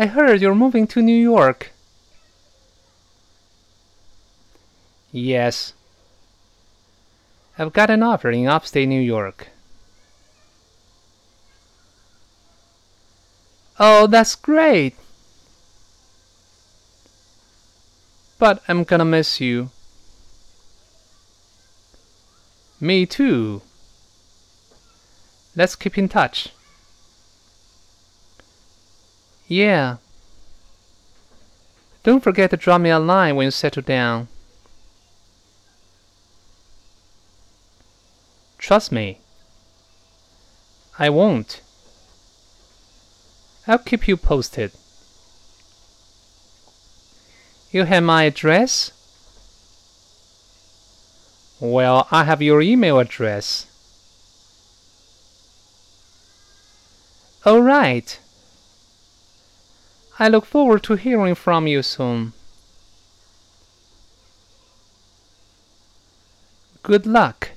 I heard you're moving to New York. Yes. I've got an offer in upstate New York. Oh, that's great. But I'm gonna miss you. Me too. Let's keep in touch. Yeah. Don't forget to drop me a line when you settle down. Trust me. I won't. I'll keep you posted. You have my address? Well, I have your email address. All right. I look forward to hearing from you soon. Good luck.